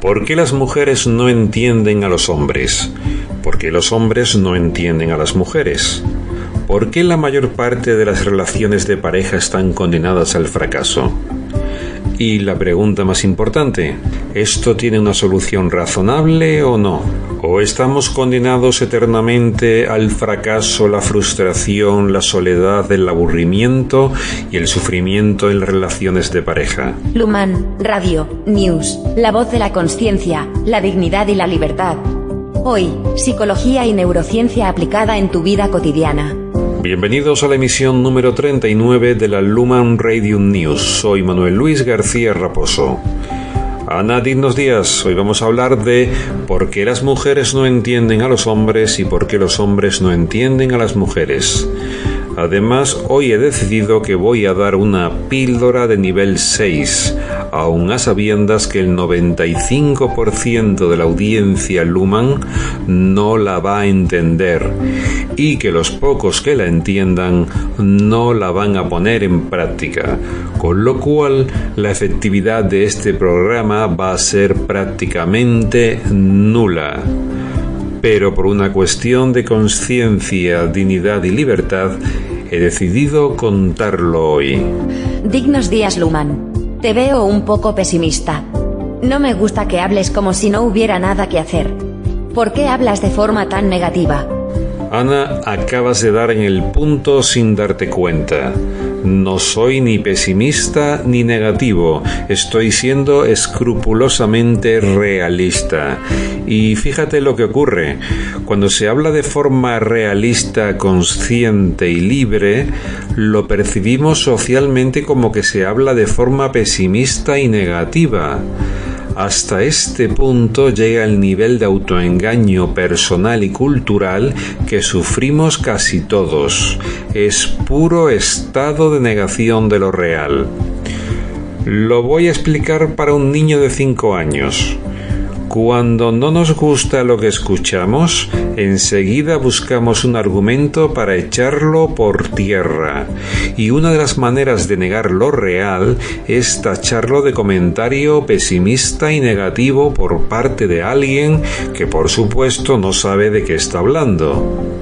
¿Por qué las mujeres no entienden a los hombres? ¿Por qué los hombres no entienden a las mujeres? ¿Por qué la mayor parte de las relaciones de pareja están condenadas al fracaso? Y la pregunta más importante, ¿esto tiene una solución razonable o no? ¿O estamos condenados eternamente al fracaso, la frustración, la soledad, el aburrimiento y el sufrimiento en relaciones de pareja? Luman, Radio, News, la voz de la conciencia, la dignidad y la libertad. Hoy, psicología y neurociencia aplicada en tu vida cotidiana. Bienvenidos a la emisión número 39 de la Luman Radio News. Soy Manuel Luis García Raposo. Ana, dinos días. Hoy vamos a hablar de por qué las mujeres no entienden a los hombres y por qué los hombres no entienden a las mujeres. Además, hoy he decidido que voy a dar una píldora de nivel 6, aun a sabiendas que el 95% de la audiencia Luman no la va a entender y que los pocos que la entiendan no la van a poner en práctica, con lo cual la efectividad de este programa va a ser prácticamente nula pero por una cuestión de conciencia, dignidad y libertad, he decidido contarlo hoy. Dignos días, Luman. Te veo un poco pesimista. No me gusta que hables como si no hubiera nada que hacer. ¿Por qué hablas de forma tan negativa? Ana, acabas de dar en el punto sin darte cuenta. No soy ni pesimista ni negativo, estoy siendo escrupulosamente realista. Y fíjate lo que ocurre. Cuando se habla de forma realista, consciente y libre, lo percibimos socialmente como que se habla de forma pesimista y negativa. Hasta este punto llega el nivel de autoengaño personal y cultural que sufrimos casi todos. Es puro estado de negación de lo real. Lo voy a explicar para un niño de 5 años. Cuando no nos gusta lo que escuchamos, enseguida buscamos un argumento para echarlo por tierra. Y una de las maneras de negar lo real es tacharlo de comentario pesimista y negativo por parte de alguien que por supuesto no sabe de qué está hablando.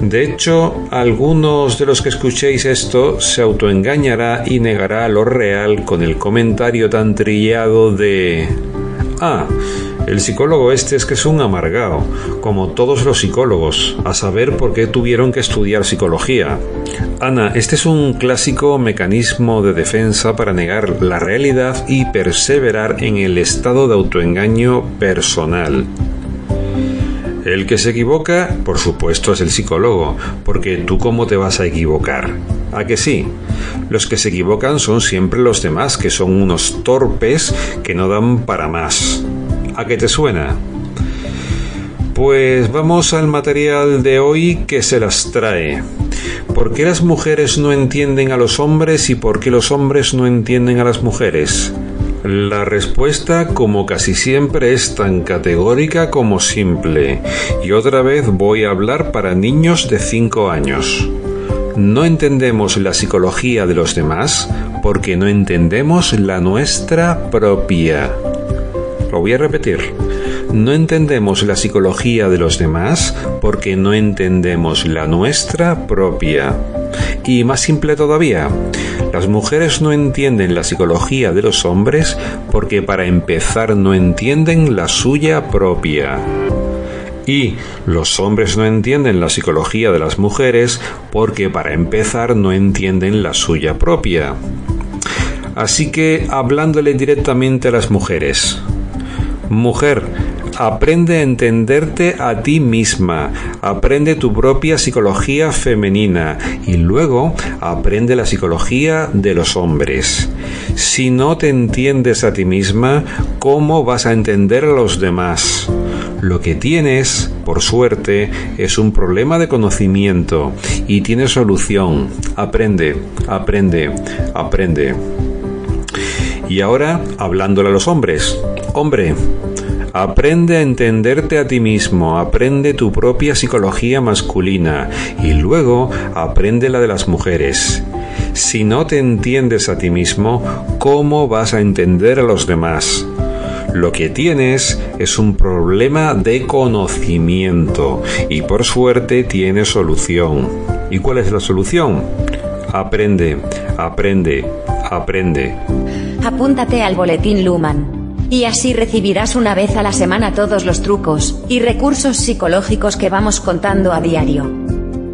De hecho, algunos de los que escuchéis esto se autoengañará y negará lo real con el comentario tan trillado de Ah, el psicólogo este es que es un amargado, como todos los psicólogos, a saber por qué tuvieron que estudiar psicología. Ana, este es un clásico mecanismo de defensa para negar la realidad y perseverar en el estado de autoengaño personal. El que se equivoca, por supuesto, es el psicólogo, porque tú cómo te vas a equivocar. ¿A que sí? Los que se equivocan son siempre los demás, que son unos torpes que no dan para más. ¿A qué te suena? Pues vamos al material de hoy que se las trae. ¿Por qué las mujeres no entienden a los hombres y por qué los hombres no entienden a las mujeres? La respuesta, como casi siempre, es tan categórica como simple. Y otra vez voy a hablar para niños de 5 años. No entendemos la psicología de los demás porque no entendemos la nuestra propia. Lo voy a repetir. No entendemos la psicología de los demás porque no entendemos la nuestra propia. Y más simple todavía, las mujeres no entienden la psicología de los hombres porque para empezar no entienden la suya propia. Y los hombres no entienden la psicología de las mujeres porque para empezar no entienden la suya propia. Así que hablándole directamente a las mujeres. Mujer, Aprende a entenderte a ti misma, aprende tu propia psicología femenina y luego aprende la psicología de los hombres. Si no te entiendes a ti misma, ¿cómo vas a entender a los demás? Lo que tienes, por suerte, es un problema de conocimiento y tiene solución. Aprende, aprende, aprende. Y ahora, hablándole a los hombres. Hombre, Aprende a entenderte a ti mismo, aprende tu propia psicología masculina y luego aprende la de las mujeres. Si no te entiendes a ti mismo, ¿cómo vas a entender a los demás? Lo que tienes es un problema de conocimiento y por suerte tiene solución. ¿Y cuál es la solución? Aprende, aprende, aprende. Apúntate al boletín Luman. Y así recibirás una vez a la semana todos los trucos y recursos psicológicos que vamos contando a diario.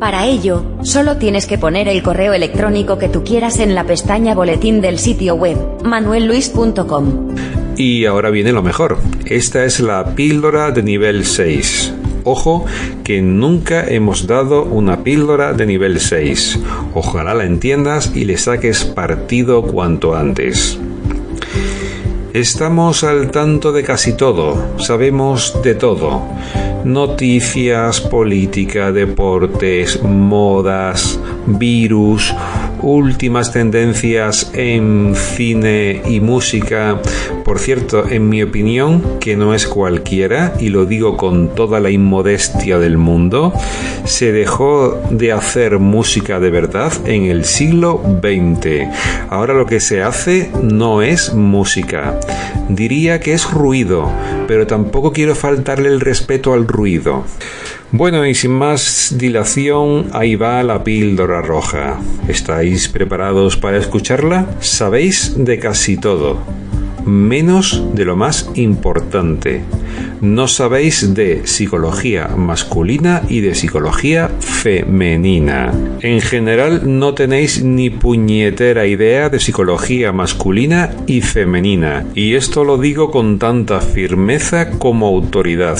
Para ello, solo tienes que poner el correo electrónico que tú quieras en la pestaña boletín del sitio web, manuelluis.com. Y ahora viene lo mejor. Esta es la píldora de nivel 6. Ojo que nunca hemos dado una píldora de nivel 6. Ojalá la entiendas y le saques partido cuanto antes. Estamos al tanto de casi todo, sabemos de todo. Noticias, política, deportes, modas, virus, últimas tendencias en cine y música. Por cierto, en mi opinión, que no es cualquiera, y lo digo con toda la inmodestia del mundo, se dejó de hacer música de verdad en el siglo XX. Ahora lo que se hace no es música. Diría que es ruido, pero tampoco quiero faltarle el respeto al ruido. Bueno, y sin más dilación, ahí va la píldora roja. ¿Estáis preparados para escucharla? Sabéis de casi todo, menos de lo más importante. No sabéis de psicología masculina y de psicología femenina. En general no tenéis ni puñetera idea de psicología masculina y femenina. Y esto lo digo con tanta firmeza como autoridad.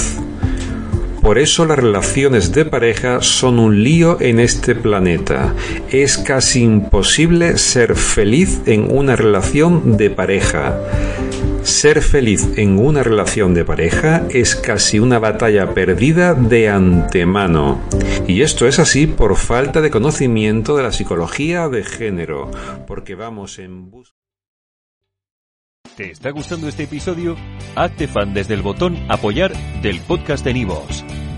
Por eso las relaciones de pareja son un lío en este planeta. Es casi imposible ser feliz en una relación de pareja. Ser feliz en una relación de pareja es casi una batalla perdida de antemano. Y esto es así por falta de conocimiento de la psicología de género, porque vamos en busca ¿Te está gustando este episodio? Hazte fan desde el botón Apoyar del podcast de Nivos.